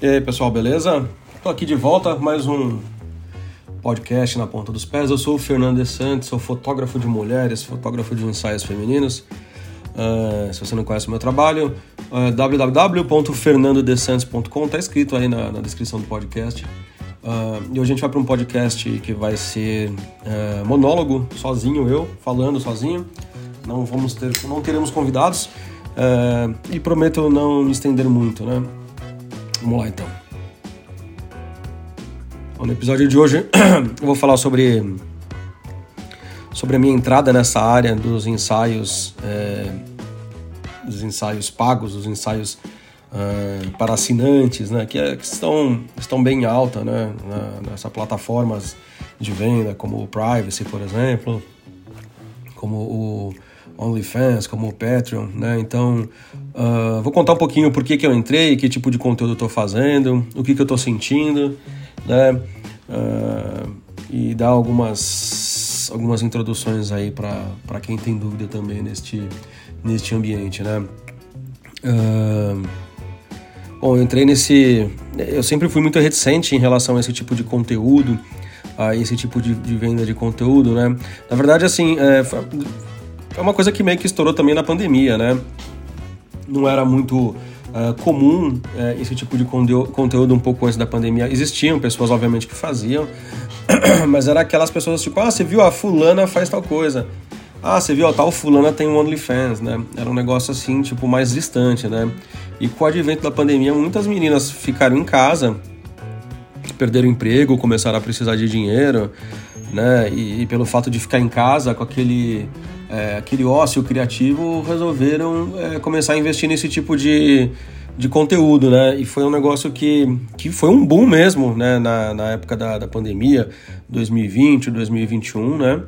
E aí, pessoal, beleza? Tô aqui de volta, mais um podcast na ponta dos pés. Eu sou o Fernando Santos, sou fotógrafo de mulheres, fotógrafo de ensaios femininos. Uh, se você não conhece o meu trabalho, uh, www.fernandodesantos.com, tá escrito aí na, na, descrição do podcast. Uh, e hoje a gente vai para um podcast que vai ser uh, monólogo, sozinho eu, falando sozinho. Não vamos ter, não teremos convidados e prometo não me estender muito, né? Vamos lá então. Bom, no episódio de hoje eu vou falar sobre sobre a minha entrada nessa área dos ensaios é, dos ensaios pagos, dos ensaios uh, para assinantes, né, que, é, que, estão, estão bem alta né, na, nessas plataformas de venda, como o Privacy, por exemplo, como o OnlyFans, como o Patreon, né? Então, uh, vou contar um pouquinho por que, que eu entrei, que tipo de conteúdo eu estou fazendo, o que, que eu estou sentindo, né? Uh, e dar algumas, algumas introduções aí para quem tem dúvida também neste, neste ambiente, né? Uh, bom, eu entrei nesse... Eu sempre fui muito reticente em relação a esse tipo de conteúdo, a esse tipo de, de venda de conteúdo, né? Na verdade, assim, é, é uma coisa que meio que estourou também na pandemia, né? Não era muito uh, comum uh, esse tipo de conteúdo um pouco antes da pandemia. Existiam pessoas, obviamente, que faziam, mas era aquelas pessoas tipo, ah, você viu a fulana faz tal coisa. Ah, você viu, a tal fulana tem um OnlyFans, né? Era um negócio assim, tipo, mais distante, né? E com o advento da pandemia, muitas meninas ficaram em casa, perderam emprego, começaram a precisar de dinheiro, né? E, e pelo fato de ficar em casa com aquele é, aquele ócio criativo, resolveram é, começar a investir nesse tipo de, de conteúdo, né? E foi um negócio que, que foi um boom mesmo, né? Na, na época da, da pandemia, 2020, 2021, né?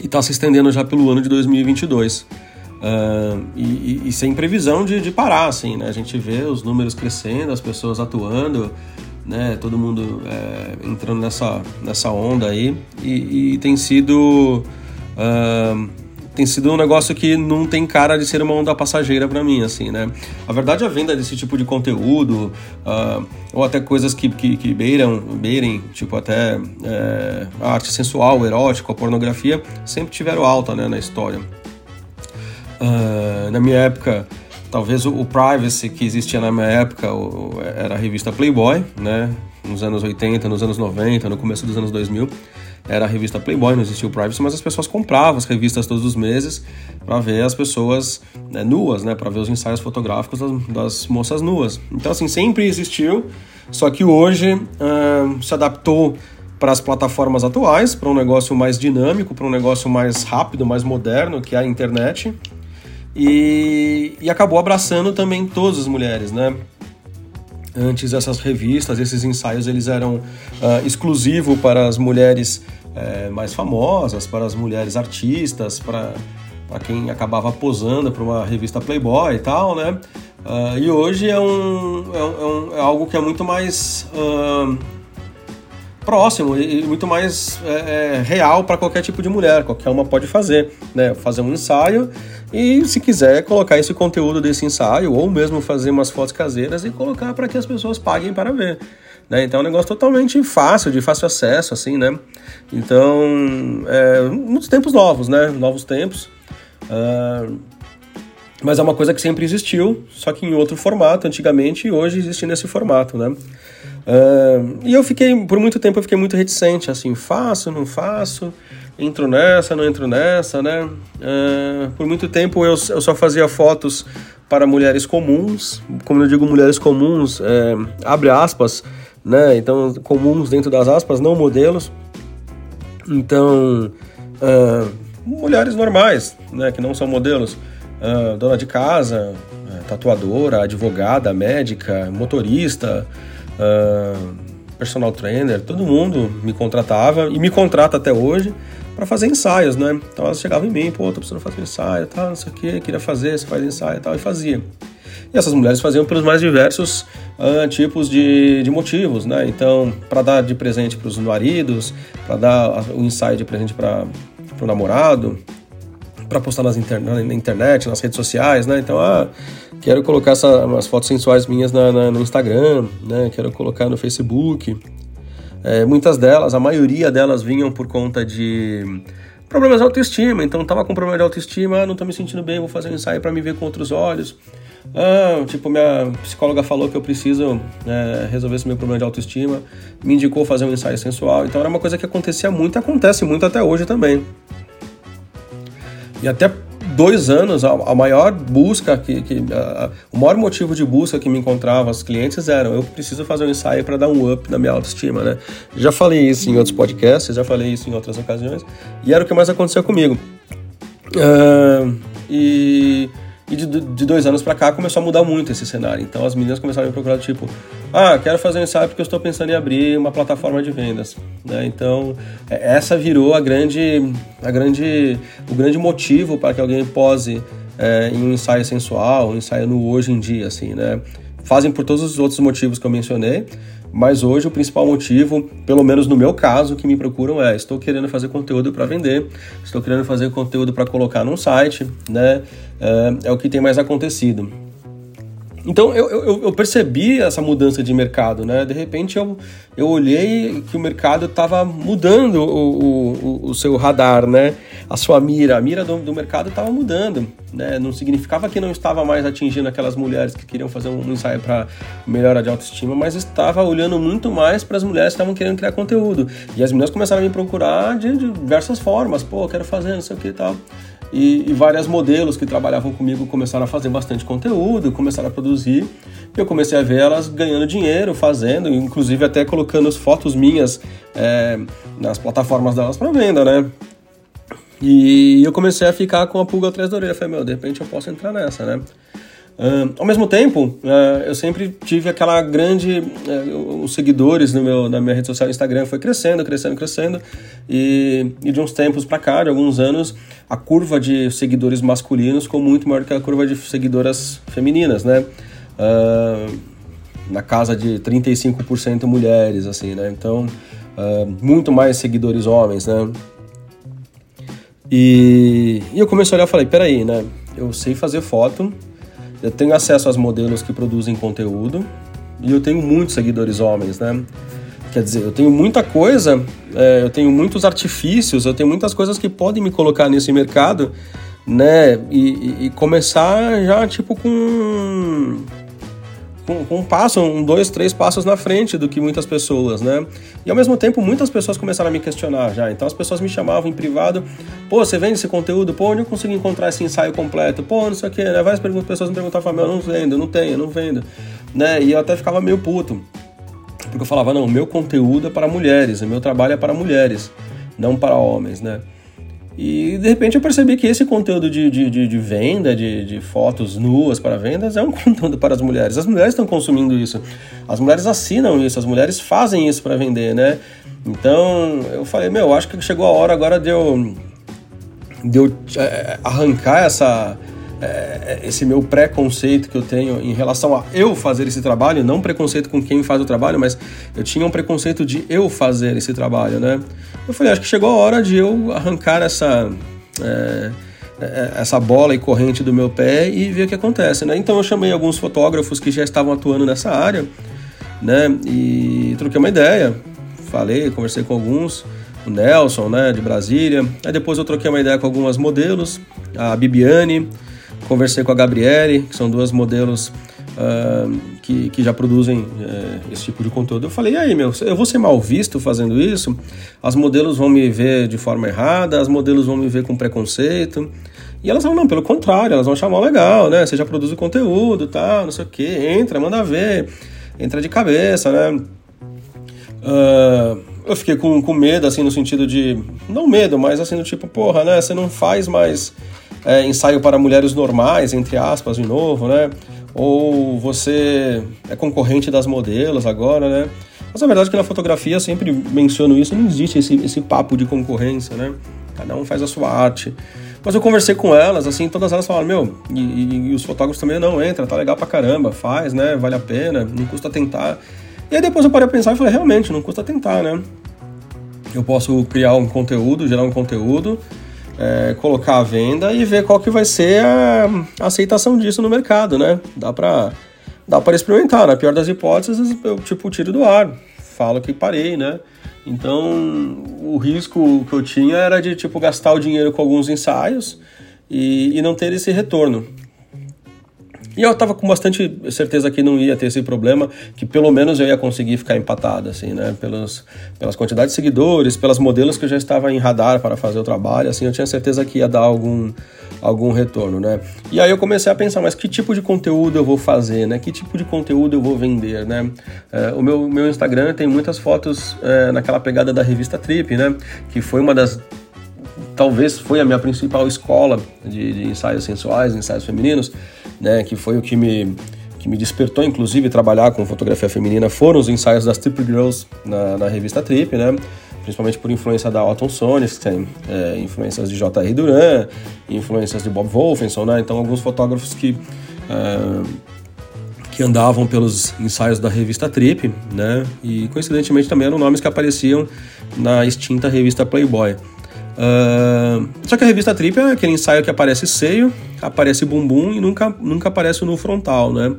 E está se estendendo já pelo ano de 2022. Uh, e, e, e, sem previsão de, de parar, assim, né? A gente vê os números crescendo, as pessoas atuando, né? Todo mundo é, entrando nessa, nessa onda aí. E, e tem sido Uh, tem sido um negócio que não tem cara de ser uma onda passageira para mim, assim, né? A verdade, a venda desse tipo de conteúdo, uh, ou até coisas que, que, que beiram, beirem, tipo até é, a arte sensual, erótica, a pornografia, sempre tiveram alta, né, na história. Uh, na minha época, talvez o, o, Privacy que existia na minha época o, era a revista Playboy, né? Nos anos 80, nos anos 90, no começo dos anos 2000 era a revista Playboy, não existia o Privacy, mas as pessoas compravam as revistas todos os meses para ver as pessoas né, nuas, né, para ver os ensaios fotográficos das, das, moças nuas. Então, assim, sempre existiu, só que hoje uh, se adaptou para as plataformas atuais, para um negócio mais dinâmico, para um negócio mais rápido, mais moderno, que é a internet, e, e acabou abraçando também todas as mulheres, né? Antes essas revistas, esses ensaios, eles eram uh, exclusivo para as mulheres é, mais famosas, para as mulheres artistas, para, para quem acabava posando para uma revista Playboy e tal, né? Uh, e hoje é, um, é, um, é, algo que é muito mais uh, próximo e muito mais é, é real para qualquer tipo de mulher, qualquer uma pode fazer, né? Fazer um ensaio e, se quiser, colocar esse conteúdo desse ensaio ou mesmo fazer umas fotos caseiras e colocar para que as pessoas paguem para ver. Né? Então é um negócio totalmente fácil, de fácil acesso, assim, né? Então, é, muitos tempos novos, né? Novos tempos. Uh, mas é uma coisa que sempre existiu, só que em outro formato, antigamente, e hoje existe nesse formato, né? E eu fiquei, por muito tempo, eu fiquei muito reticente, assim, faço, não faço, entro nessa, não entro nessa, né? Uh, por muito tempo eu, eu só fazia fotos para mulheres comuns, como eu digo mulheres comuns, é, abre aspas, né? Então, comuns dentro das aspas, não modelos. Então, uh, mulheres normais, né? Que não são modelos. Dona de casa, uh, tatuadora, advogada, médica, motorista, personal trainer, todo mundo me contratava e me contrata até hoje para fazer ensaios, né? Então elas chegavam em mim, pô, tô precisando fazer ensaio, tal, não sei o que, queria fazer, você faz ensaio e tal, e fazia. E essas mulheres faziam pelos mais diversos uh, tipos de, de motivos, né? Então, para dar de presente para os maridos, para dar o ensaio de presente para o namorado, para postar nas na internet, nas redes sociais, né? Então, ah, quero colocar essa, fotos sensuais minhas na, na, no Instagram, né? Quero colocar no Facebook. É, muitas delas, a maioria delas vinham por conta de problemas de autoestima. Então, tava com problema de autoestima, ah, não tô me sentindo bem, vou fazer um ensaio para me ver com outros olhos. Ah, tipo, minha psicóloga falou que eu preciso é, resolver esse meu problema de autoestima, me indicou fazer um ensaio sensual. Então, era uma coisa que acontecia muito e acontece muito até hoje também. E até dois anos, a, a maior busca, que, que a, o maior motivo de busca que me encontrava os clientes eram eu preciso fazer um ensaio para dar um up na minha autoestima, né? Já falei isso em outros podcasts, já falei isso em outras ocasiões, e era o que mais acontecia comigo. Uh, e e de, de dois anos para cá começou a mudar muito esse cenário. Então as meninas começaram a me procurar, tipo, ah, quero fazer um ensaio porque eu estou pensando em abrir uma plataforma de vendas. Né? Então é, essa virou a grande, a grande, o grande motivo para que alguém pose é, em um ensaio sensual, um ensaio no hoje em dia, assim, né? Fazem por todos os outros motivos que eu mencionei, mas hoje o principal motivo, pelo menos no meu caso, que me procuram é: estou querendo fazer conteúdo para vender, estou querendo fazer conteúdo para colocar num site, né? É, é, o que tem mais acontecido. Então eu, eu, eu, percebi essa mudança de mercado, né? De repente eu, eu olhei que o mercado estava mudando o, o, o, seu radar, né? A sua mira, a mira do, do mercado estava mudando, né? Não significava que não estava mais atingindo aquelas mulheres que queriam fazer um ensaio para melhora de autoestima, mas estava olhando muito mais para as mulheres que estavam querendo criar conteúdo. E as meninas começaram a me procurar de, diversas formas, pô, quero fazer, não sei o que e tal. E, e várias modelos que trabalhavam comigo começaram a fazer bastante conteúdo, começaram a produzir. E eu comecei a ver elas ganhando dinheiro, fazendo, inclusive até colocando as fotos minhas é, nas plataformas delas para venda, né? E eu comecei a ficar com a pulga atrás da orelha. Falei, meu, de repente eu posso entrar nessa, né? Uh, ao mesmo tempo, uh, eu sempre tive aquela grande. Uh, os seguidores no meu, na minha rede social Instagram foi crescendo, crescendo, crescendo. E, e de uns tempos para cá, de alguns anos, a curva de seguidores masculinos ficou muito maior que a curva de seguidoras femininas, né? na casa de 35% mulheres, assim, né? Então, muito mais seguidores homens, né? E, e eu comecei a olhar e falei: peraí, né? Eu sei fazer foto eu tenho acesso aos modelos que produzem conteúdo e eu tenho muitos seguidores homens, né? Quer dizer, eu tenho muita coisa, é, eu tenho muitos artifícios, eu tenho muitas coisas que podem me colocar nesse mercado, né? E, e, e começar já, tipo, com com um passo, um, dois, três passos na frente do que muitas pessoas, né? E ao mesmo tempo, muitas pessoas começaram a me questionar já. Então as pessoas me chamavam em privado, pô, você vende esse conteúdo? Pô, eu consigo encontrar esse ensaio completo? Pô, não sei o quê, né? Várias pessoas me perguntavam, meu, eu não vendo, eu não tenho, eu não vendo, né? E eu até ficava meio puto. Porque eu falava, não, meu conteúdo é para mulheres, o meu trabalho é para mulheres, não para homens, né? E de repente eu percebi que esse conteúdo de, de, de, de venda, de, de fotos nuas para vendas, é um conteúdo para as mulheres. As mulheres estão consumindo isso. As mulheres assinam isso, as mulheres fazem isso para vender, né? Então eu falei, meu, acho que chegou a hora agora de eu, de eu é, arrancar essa, é, esse meu preconceito que eu tenho em relação a eu fazer esse trabalho, não preconceito com quem faz o trabalho, mas eu tinha um preconceito de eu fazer esse trabalho, né? Eu falei, acho que chegou a hora de eu arrancar essa. É, é, essa bola e corrente do meu pé e ver o que acontece, né? Então eu chamei alguns fotógrafos que já estavam atuando nessa área, né? E troquei uma ideia, falei, conversei com alguns, o Nelson, né, de Brasília. Aí depois eu troquei uma ideia com algumas modelos, a Bibiane, conversei com a Gabriele, que são duas modelos uh, que, que já produzem uh, esse tipo de conteúdo. Eu falei, e aí, meu, eu vou ser mal visto fazendo isso? As modelos vão me ver de forma errada, as modelos vão me ver com preconceito. E elas falam, não, pelo contrário, elas vão chamar legal, né? Você já produz o conteúdo, tá, não sei o quê, entra, manda ver, entra de cabeça, né? Uh, eu fiquei com, com medo, assim, no sentido de. Não medo, mas assim, do tipo, porra, né? Você não faz mais é, ensaio para mulheres normais, entre aspas, de novo, né? Ou você é concorrente das modelos agora, né? Mas a verdade é que na fotografia eu sempre menciono isso, não existe esse, esse papo de concorrência, né? Cada um faz a sua arte. Mas eu conversei com elas, assim, todas elas falaram, meu, e, e, e, os fotógrafos também, não, entra, tá legal pra caramba, faz, né? Vale a pena, não custa tentar. E aí depois eu parei a pensar e falei, realmente, não custa tentar, né? Eu posso criar um conteúdo, gerar um conteúdo, é, colocar à venda e ver qual que vai ser a aceitação disso no mercado, né? Dá para dá para experimentar. Na pior das hipóteses, eu tipo tiro do ar, falo que parei, né? Então, o risco que eu tinha era de tipo gastar o dinheiro com alguns ensaios e, e não ter esse retorno. E eu estava com bastante certeza que não ia ter esse problema, que pelo menos eu ia conseguir ficar empatado, assim, né? Pelos, pelas quantidades de seguidores, pelas modelos que eu já estava em radar para fazer o trabalho, assim, eu tinha certeza que ia dar algum, algum retorno, né? E aí eu comecei a pensar, mas que tipo de conteúdo eu vou fazer, né? Que tipo de conteúdo eu vou vender, né? É, o meu, meu Instagram tem muitas fotos é, naquela pegada da revista Trip, né? Que foi uma das talvez foi a minha principal escola de, de ensaios sensuais, ensaios femininos, né, que foi o que me que me despertou, inclusive, trabalhar com fotografia feminina, foram os ensaios das Trip Girls na, na revista Trip, né? Principalmente por influência da que tem é, influências de J.R. Duran, influências de Bob Wolfenson, né? Então, alguns fotógrafos que, é, que andavam pelos ensaios da revista Trip, né? E, coincidentemente, também eram nomes que apareciam na extinta revista Playboy. Uh, só que a revista Trip é aquele ensaio que aparece seio, aparece bumbum e nunca, nunca aparece no frontal, né?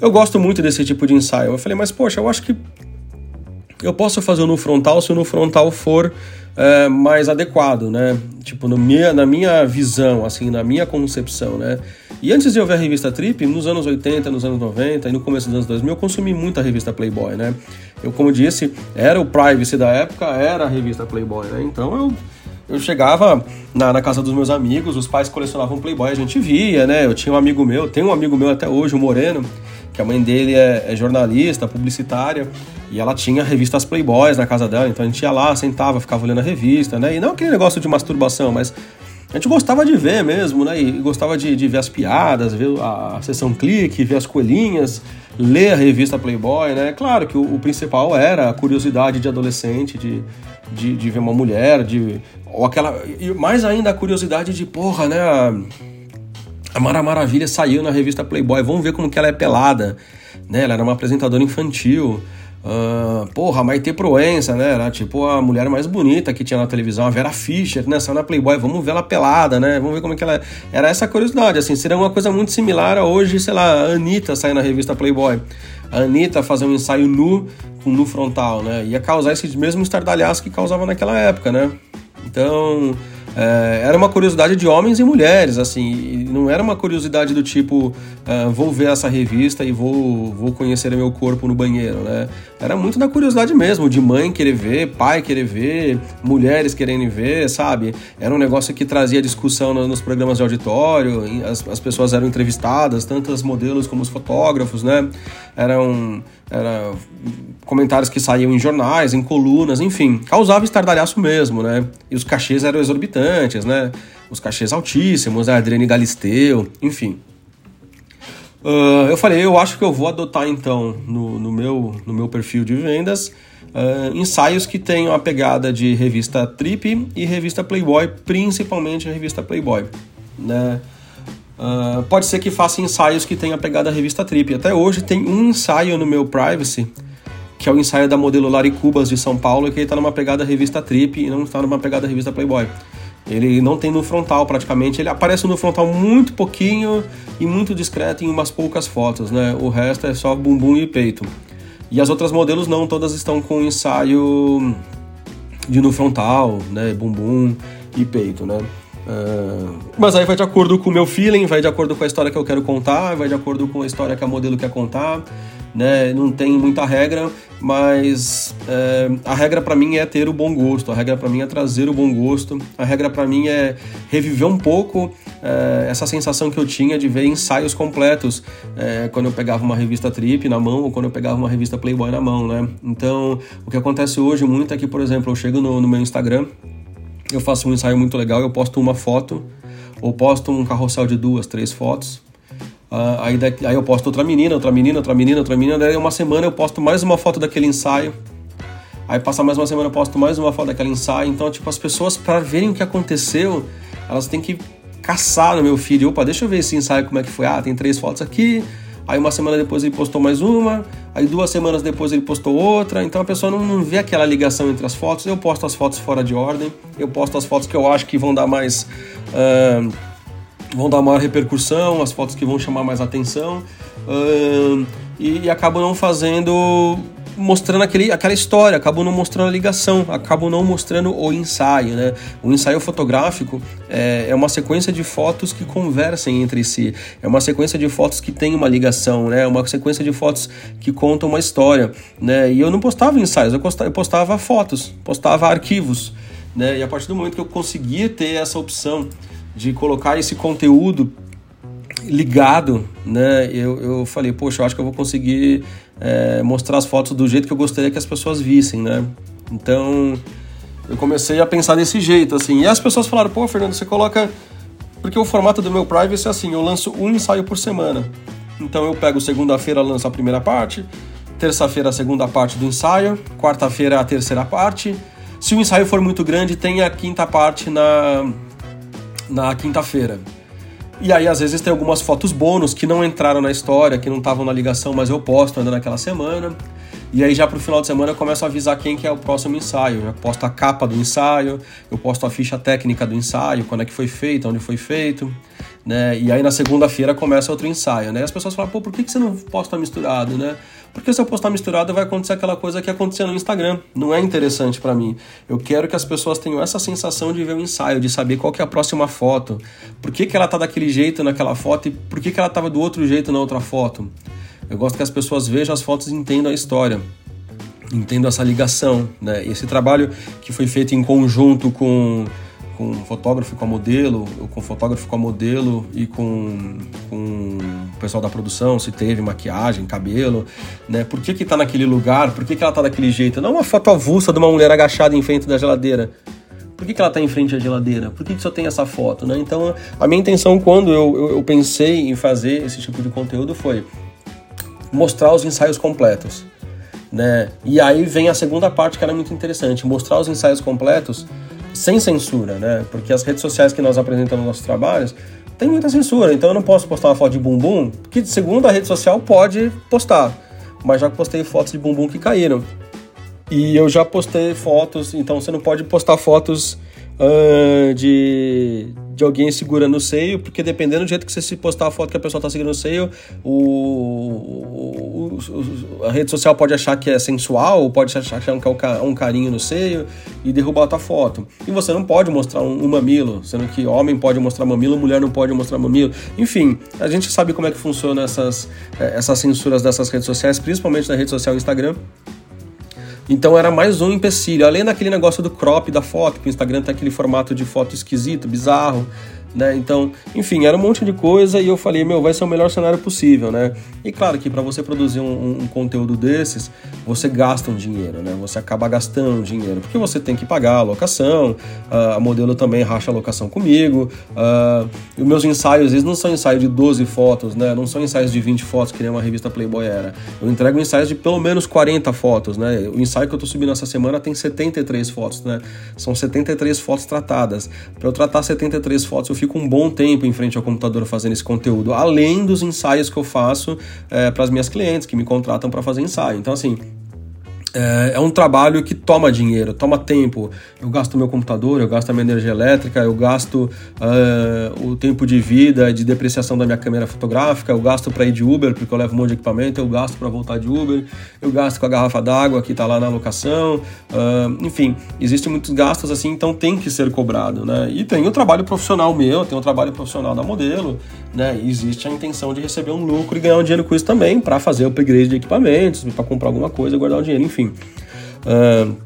Eu gosto muito desse tipo de ensaio. Eu falei, mas poxa, eu acho que eu posso fazer no frontal se o no frontal for é, mais adequado, né? Tipo, no minha, na minha visão, assim, na minha concepção, né? E antes de eu ver a revista Trip, nos anos 80, nos anos 90 e no começo dos anos 2000, eu consumi muita revista Playboy, né? Eu, como disse, era o privacy da época, era a revista Playboy, né? Então eu eu chegava na, na, casa dos meus amigos, os pais colecionavam Playboy, a gente via, né? Eu tinha um amigo meu, tem um amigo meu até hoje, o Moreno, que a mãe dele é, é, jornalista, publicitária, e ela tinha revistas Playboys na casa dela, então a gente ia lá, sentava, ficava olhando a revista, né? E não aquele negócio de masturbação, mas a gente gostava de ver mesmo, né? E gostava de, de ver as piadas, ver a, sessão clique, ver as coelhinhas, ler a revista Playboy, né? Claro que o, o principal era a curiosidade de adolescente, de, de, de, ver uma mulher, de. Ou aquela. E mais ainda a curiosidade de, porra, né? A, a Mara Maravilha saiu na revista Playboy, vamos ver como que ela é pelada. Né? Ela era uma apresentadora infantil. Uh, porra, Maite Proença, né? Era tipo a mulher mais bonita que tinha na televisão, a Vera Fischer, né? Saiu na Playboy, vamos ver ela pelada, né? Vamos ver como é que ela é. Era essa curiosidade, assim, seria uma coisa muito similar a hoje, sei lá, a Anitta sair na revista Playboy. A Anitta fazer um ensaio nu com nu frontal, né? Ia causar esse mesmo estardalhaço que causava naquela época, né? Então, é, era uma curiosidade de homens e mulheres, assim, não era uma curiosidade do tipo, uh, vou ver essa revista e vou, vou conhecer meu corpo no banheiro, né? Era muito da curiosidade mesmo, de mãe querer ver, pai querer ver, mulheres querendo ver, sabe? Era um negócio que trazia discussão nos programas de auditório, as, as pessoas eram entrevistadas, tanto as modelos como os fotógrafos, né? Eram era comentários que saíam em jornais, em colunas, enfim, causava estardalhaço mesmo, né? E os cachês eram exorbitantes, né? Os cachês altíssimos, a Adriane Galisteu, enfim. Uh, eu falei, eu acho que eu vou adotar então no, no meu, no meu perfil de vendas uh, ensaios que tenham a pegada de revista Trip e revista Playboy, principalmente a revista Playboy, né? Uh, pode ser que faça ensaios que tenha pegado a revista Trip. Até hoje tem um ensaio no meu Privacy, que é o ensaio da modelo Lari Cubas de São Paulo, que ele está numa pegada revista Trip e não está numa pegada revista Playboy. Ele não tem no frontal praticamente, ele aparece no frontal muito pouquinho e muito discreto em umas poucas fotos, né? O resto é só bumbum e peito. E as outras modelos não, todas estão com ensaio de no frontal, né? Bumbum e peito, né? Uh, mas aí vai de acordo com o meu feeling, vai de acordo com a história que eu quero contar, vai de acordo com a história que a modelo quer contar, né? Não tem muita regra, mas é, a regra para mim é ter o bom gosto, a regra para mim é trazer o bom gosto, a regra para mim é reviver um pouco é, essa sensação que eu tinha de ver ensaios completos é, quando eu pegava uma revista Trip na mão ou quando eu pegava uma revista Playboy na mão, né? Então, o que acontece hoje muito é que, por exemplo, eu chego no, no meu Instagram eu faço um ensaio muito legal, eu posto uma foto, ou posto um carrossel de duas, três fotos. Uh, aí, daqui, aí eu posto outra menina, outra menina, outra menina, outra menina. Daí uma semana eu posto mais uma foto daquele ensaio. Aí passa mais uma semana eu posto mais uma foto daquele ensaio. Então, tipo, as pessoas, para verem o que aconteceu, elas têm que caçar no meu feed. Opa, deixa eu ver esse ensaio como é que foi. Ah, tem três fotos aqui. aí uma semana depois ele postou mais uma, aí duas semanas depois ele postou outra, então a pessoa não, não vê aquela ligação entre as fotos. Eu posto as fotos fora de ordem, eu posto as fotos que eu acho que vão dar mais. Uh, vão dar maior repercussão, as fotos que vão chamar mais atenção, uh, e, e acabo não fazendo mostrando aquele, aquela história, acabam não mostrando a ligação, acabam não mostrando o ensaio, né? O ensaio fotográfico é, é, uma sequência de fotos que conversem entre si, é uma sequência de fotos que tem uma ligação, né? É uma sequência de fotos que contam uma história, né? E eu não postava ensaios, eu postava, eu postava fotos, postava arquivos, né? E a partir do momento que eu conseguia ter essa opção de colocar esse conteúdo ligado, né? Eu, eu falei, poxa, eu acho que eu vou conseguir é, mostrar as fotos do jeito que eu gostaria que as pessoas vissem, né? Então eu comecei a pensar desse jeito, assim. E as pessoas falaram, pô, Fernando, você coloca. Porque o formato do meu privacy é assim, eu lanço um ensaio por semana. Então eu pego segunda-feira, lanço a primeira parte, terça-feira a segunda parte do ensaio, quarta-feira a terceira parte. Se o ensaio for muito grande, tem a quinta parte na, na quinta-feira. E aí, às vezes, tem algumas fotos bônus que não entraram na história, que não estavam na ligação, mas eu posto ainda naquela semana. E aí, já pro final de semana, eu começo a avisar quem que é o próximo ensaio. Eu posto a capa do ensaio, eu posto a ficha técnica do ensaio, quando é que foi feito, onde foi feito. Né? E aí, na segunda-feira, começa outro ensaio. Né? E as pessoas falam, pô, por que, que você não posta misturado, né? Porque se eu postar misturado vai acontecer aquela coisa que aconteceu no Instagram. Não é interessante para mim. Eu quero que as pessoas tenham essa sensação de ver o ensaio, de saber qual que é a próxima foto. Por que, que ela tá daquele jeito naquela foto e por que, que ela tava do outro jeito na outra foto. Eu gosto que as pessoas vejam as fotos e entendam a história. Entendam essa ligação, né? Esse trabalho que foi feito em conjunto com com fotógrafo com a modelo, com fotógrafo com a modelo e com, com o pessoal da produção, se teve maquiagem, cabelo, né? Por que que tá naquele lugar? Por que que ela tá daquele jeito? Não uma foto avulsa de uma mulher agachada em frente da geladeira. Por que, que ela está em frente à geladeira? Por que, que só tem essa foto? Né? Então, a minha intenção quando eu, eu, eu pensei em fazer esse tipo de conteúdo foi mostrar os ensaios completos. Né? E aí vem a segunda parte que era muito interessante, mostrar os ensaios completos sem censura, né? Porque as redes sociais que nós apresentamos nos nossos trabalhos tem muita censura, então eu não posso postar uma foto de bumbum, que segundo a rede social pode postar, mas já postei fotos de bumbum que caíram. E eu já postei fotos, então você não pode postar fotos uh, de, de alguém segurando o seio, porque dependendo do jeito que você se postar a foto que a pessoa está segurando o seio, o, o, a rede social pode achar que é sensual, pode achar que é um carinho no seio e derrubar a tua foto. E você não pode mostrar um, um mamilo, sendo que homem pode mostrar mamilo, mulher não pode mostrar mamilo. Enfim, a gente sabe como é que funciona essas, eh, essas censuras dessas redes sociais, principalmente na rede social Instagram. Então era mais um empecilho. Além daquele negócio do crop da foto, que o Instagram tem aquele formato de foto esquisito, bizarro né? Então, enfim, era um monte de coisa e eu falei, meu, vai ser o melhor cenário possível, né? E claro que para você produzir um, um, conteúdo desses, você gasta um dinheiro, né? Você acaba gastando dinheiro, porque você tem que pagar a locação, uh, a modelo também racha a locação comigo, uh, os meus ensaios, eles não são ensaios de 12 fotos, né? Não são ensaios de 20 fotos, que nem uma revista Playboy era. Eu entrego ensaios de pelo menos 40 fotos, né? O ensaio que eu tô subindo essa semana tem 73 fotos, né? São 73 fotos tratadas. Para eu tratar 73 fotos, eu fico um bom tempo em frente ao computador fazendo esse conteúdo, além dos ensaios que eu faço é, para as minhas clientes que me contratam para fazer ensaio. Então, assim, é, é, um trabalho que toma dinheiro, toma tempo. Eu gasto meu computador, eu gasto a minha energia elétrica, eu gasto uh, o tempo de vida, de depreciação da minha câmera fotográfica, eu gasto para ir de Uber, porque eu levo um monte de equipamento, eu gasto para voltar de Uber, eu gasto com a garrafa d'água que está lá na locação. Uh, enfim, existem muitos gastos assim, então tem que ser cobrado. Né? E tem o trabalho profissional meu, tem o trabalho profissional da modelo, né? E existe a intenção de receber um lucro e ganhar um dinheiro com isso também, para fazer upgrade de equipamentos, para comprar alguma coisa, guardar o dinheiro, enfim enfim. Uh,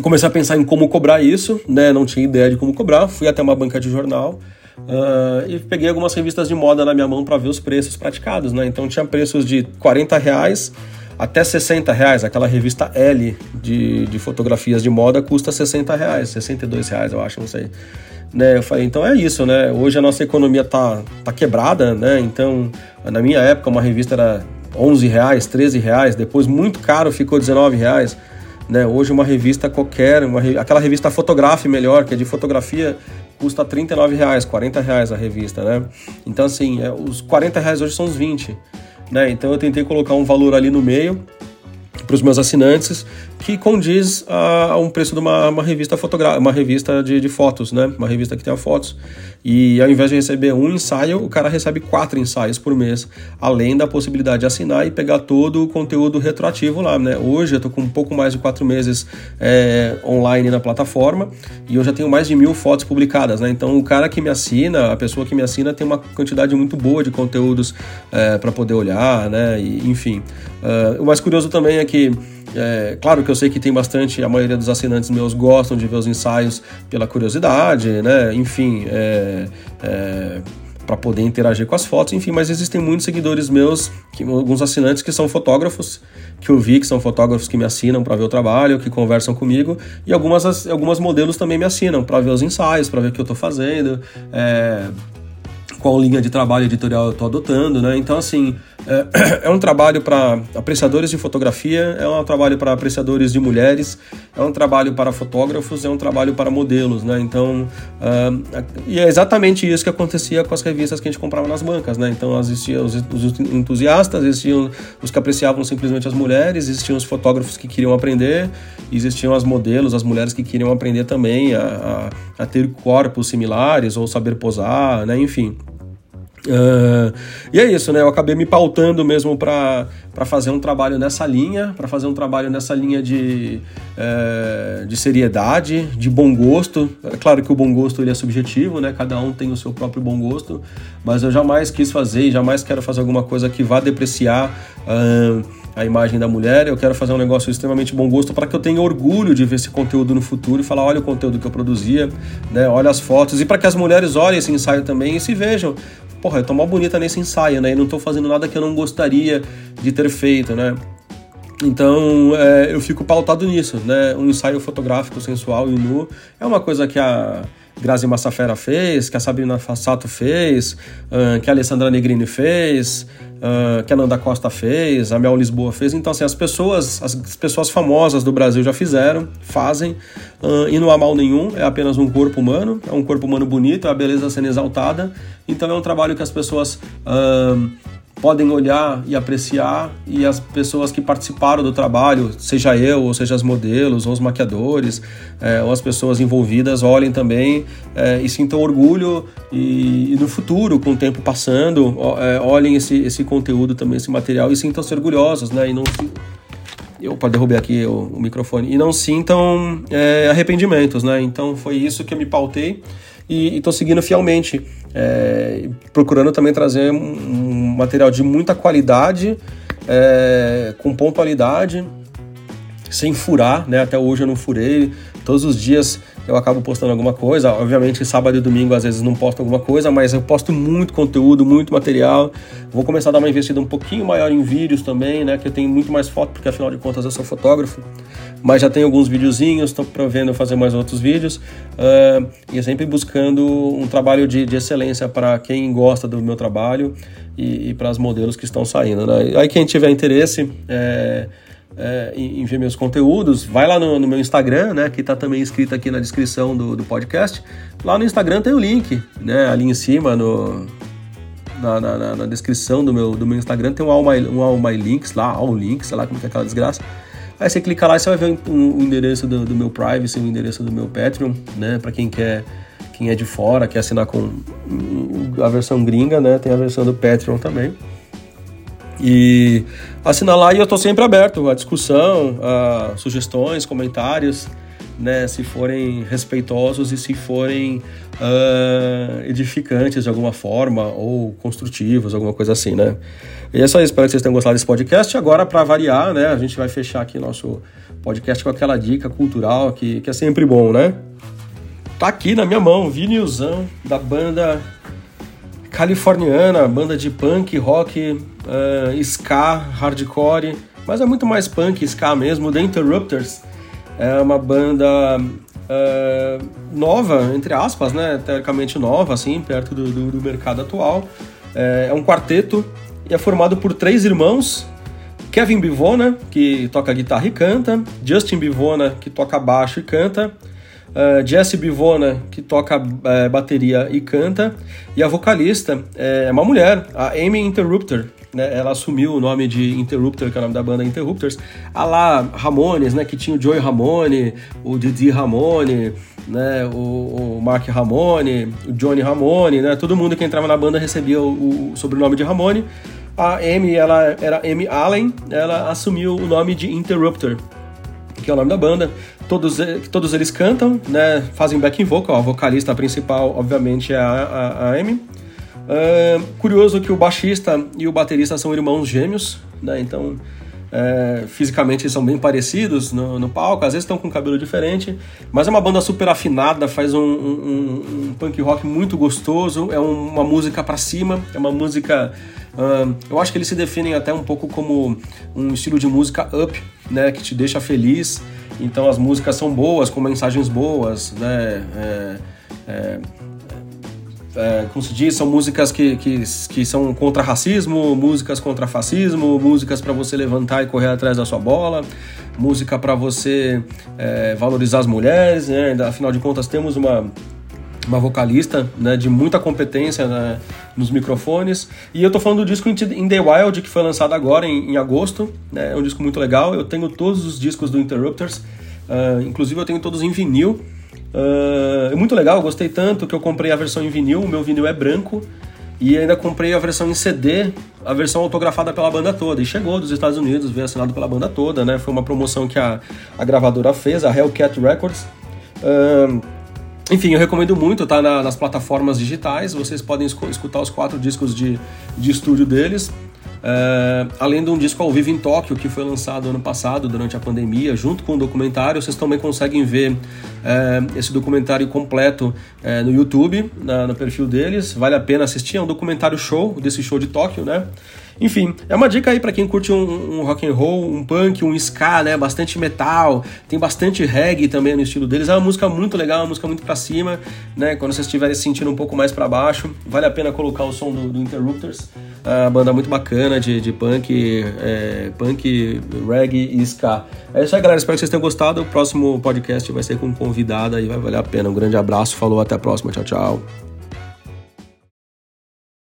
comecei a pensar em como cobrar isso, né? Não tinha ideia de como cobrar. Fui até uma banca de jornal uh, e peguei algumas revistas de moda na minha mão para ver os preços praticados, né? Então tinha preços de 40 reais até 60 reais. Aquela revista L de, de fotografias de moda custa 60 reais, 62 reais, eu acho, não sei. Né, eu falei, então é isso, né? Hoje a nossa economia tá, tá quebrada, né? Então, na minha época, uma revista era 11 reais, 13 reais, depois muito caro ficou 19 reais. Né? Hoje uma revista qualquer, uma, aquela revista Fotografe melhor, que é de fotografia, custa 39 reais, 40 reais a revista, né? Então assim, é, os 40 reais hoje são os 20. né? Então eu tentei colocar um valor ali no meio para os meus assinantes que condiz a, a um preço de uma, uma revista fotográfica, uma revista de, de, fotos, né? Uma revista que tenha fotos. E ao invés de receber um ensaio, o cara recebe quatro ensaios por mês, além da possibilidade de assinar e pegar todo o conteúdo retroativo lá, né? Hoje eu tô com um pouco mais de quatro meses é, online na plataforma e eu já tenho mais de mil fotos publicadas, né? Então o cara que me assina, a pessoa que me assina tem uma quantidade muito boa de conteúdos é, para poder olhar, né? E, enfim. Uh, o mais curioso também é que é, claro que eu sei que tem bastante, a maioria dos assinantes meus gostam de ver os ensaios pela curiosidade, né? Enfim, é, é, para poder interagir com as fotos, enfim, mas existem muitos seguidores meus, que, alguns assinantes que são fotógrafos, que eu vi que são fotógrafos que me assinam para ver o trabalho, que conversam comigo, e algumas, algumas modelos também me assinam para ver os ensaios, para ver o que eu estou fazendo. É, qual linha de trabalho editorial eu estou adotando, né? Então, assim, é, é um trabalho para apreciadores de fotografia, é um trabalho para apreciadores de mulheres, é um trabalho para fotógrafos, é um trabalho para modelos, né? Então, uh, e é exatamente isso que acontecia com as revistas que a gente comprava nas bancas, né? Então, existiam os, os entusiastas, existiam os que apreciavam simplesmente as mulheres, existiam os fotógrafos que queriam aprender, existiam as modelos, as mulheres que queriam aprender também a, a, a ter corpos similares ou saber posar, né? Enfim. Uh, e é isso, né? Eu acabei me pautando mesmo para fazer um trabalho nessa linha, para fazer um trabalho nessa linha de, uh, de seriedade, de bom gosto. É claro que o bom gosto ele é subjetivo, né? Cada um tem o seu próprio bom gosto, mas eu jamais quis fazer e jamais quero fazer alguma coisa que vá depreciar. Uh, a imagem da mulher, eu quero fazer um negócio extremamente bom gosto para que eu tenha orgulho de ver esse conteúdo no futuro e falar, olha o conteúdo que eu produzia, né, olha as fotos, e para que as mulheres olhem esse ensaio também e se vejam, porra, eu tô mal bonita nesse ensaio, né? E não tô fazendo nada que eu não gostaria de ter feito, né? Então é, eu fico pautado nisso, né? Um ensaio fotográfico sensual e nu é uma coisa que a Grazi Massafera fez, que a Sabrina Fassato fez, uh, que a Alessandra Negrini fez, uh, que a Nanda Costa fez, a Mel Lisboa fez. Então, assim, as pessoas, as pessoas famosas do Brasil já fizeram, fazem, uh, e não há mal nenhum, é apenas um corpo humano, é um corpo humano bonito, é a beleza sendo exaltada. Então é um trabalho que as pessoas podem olhar e apreciar e as pessoas que participaram do trabalho, seja eu, ou seja as modelos, ou os maquiadores, é, ou as pessoas envolvidas, olhem também é, e sintam orgulho e, e, no futuro, com o tempo passando, é, olhem esse, esse conteúdo também, esse material e sintam-se orgulhosos, né? E não eu para derrubar aqui o, o, microfone e não sintam é, arrependimentos, né? Então foi isso que eu me pautei e estou seguindo fielmente, é, procurando também trazer um material de muita qualidade, é, com pontualidade, sem furar, né? Até hoje eu não furei. Todos os dias eu acabo postando alguma coisa. Obviamente, sábado e domingo às vezes não posto alguma coisa, mas eu posto muito conteúdo, muito material. Vou começar a dar uma investida um pouquinho maior em vídeos também, né? Que eu tenho muito mais foto, porque afinal de contas eu sou fotógrafo. Mas já tenho alguns videozinhos, estou prevendo fazer mais outros vídeos. Uh, e sempre buscando um trabalho de, de excelência para quem gosta do meu trabalho e, e para os modelos que estão saindo. Né? Aí quem tiver interesse é, é, em, em, ver meus conteúdos, vai lá no, no meu Instagram, né, que está também escrito aqui na descrição do, do podcast. Lá no Instagram tem o link, né, ali em cima no, na, na, na, descrição do meu, do meu Instagram tem um All My, um All My Links lá, All Links, sei lá como é, é aquela desgraça. Aí você clica lá e você vai ver o, o endereço do, do, meu Privacy, o endereço do meu Patreon, né, para quem quer quem é de fora, quer assinar com a versão gringa, né? Tem a versão do Patreon também. E assinar lá e eu estou sempre aberto à discussão, a sugestões, comentários, né? Se forem respeitosos e se forem uh, edificantes de alguma forma ou construtivos, alguma coisa assim, né? E é isso, espero que vocês tenham gostado desse podcast. Agora, para variar, né? A gente vai fechar aqui nosso podcast com aquela dica cultural que, que é sempre bom, né? Tá aqui na minha mão, vinilzão da banda californiana, banda de punk, rock, uh, ska, hardcore, mas é muito mais punk, ska mesmo, The Interrupters. É uma banda uh, nova, entre aspas, né? Teoricamente nova, assim, perto do, do, do mercado atual. É, é um quarteto e é formado por três irmãos Kevin Bivona, que toca guitarra e canta, Justin Bivona, que toca baixo e canta, uh, Jesse Bivona, que toca uh, bateria e canta, e a vocalista é uma mulher, a Amy Interrupter, né, ela assumiu o nome de Interrupter, que é o nome da banda Interrupters, a lá Ramones, né, que tinha o Joey Ramone, o Didi Ramone, né, o, o Mark Ramone, o Johnny Ramone, né, todo mundo que entrava na banda recebia o, o sobrenome de Ramone. A Amy, ela era Amy Allen, ela assumiu o nome de Interrupter, que é o nome da banda. Todos, todos eles cantam, né, fazem backing vocal, a vocalista principal, obviamente, é a, a, a Amy. Uh, curioso que o baixista e o baterista são irmãos gêmeos, né, então é, fisicamente eles são bem parecidos no, no, palco, às vezes estão com cabelo diferente, mas é uma banda super afinada, faz um, um, um punk rock muito gostoso, é um, uma música para cima, é uma música. Uh, eu acho que eles se definem até um pouco como um estilo de música up, né, que te deixa feliz. Então as músicas são boas, com mensagens boas, né? É, é, é, como se diz, são músicas que, que, que são contra racismo, músicas contra fascismo, músicas para você levantar e correr atrás da sua bola, música para você é, valorizar as mulheres, né? afinal de contas temos uma, uma vocalista né, de muita competência né, nos microfones. E eu tô falando do disco In The Wild, que foi lançado agora em, em agosto. Né, é um disco muito legal. Eu tenho todos os discos do Interrupters, uh, inclusive eu tenho todos em vinil. Uh, é muito legal, gostei tanto que eu comprei a versão em vinil, o meu vinil é branco, e ainda comprei a versão em CD, a versão autografada pela banda toda. E chegou dos Estados Unidos, veio assinado pela banda toda, né? Foi uma promoção que a, a gravadora fez, a Hellcat Records. Uh, enfim, eu recomendo muito, tá na, nas plataformas digitais. Vocês podem escutar os quatro discos de, de estúdio deles. É, além de um disco ao vivo em Tóquio, que foi lançado ano passado, durante a pandemia, junto com o um documentário, vocês também conseguem ver é, esse documentário completo é, no YouTube, na, no perfil deles. Vale a pena assistir, é um documentário show desse show de Tóquio, né? Enfim, é uma dica aí para quem curte um, um, rock and roll, um punk, um ska, né? Bastante metal, tem bastante reggae também no estilo deles. É uma música muito legal, uma música muito para cima, né? Quando vocês estiverem se sentindo um pouco mais para baixo, vale a pena colocar o som do, do Interrupters. A banda muito bacana de, de punk, é, punk, reggae e ska. É isso aí, galera. Espero que vocês tenham gostado. O próximo podcast vai ser com convidada e vai valer a pena. Um grande abraço, falou, até a próxima. Tchau, tchau.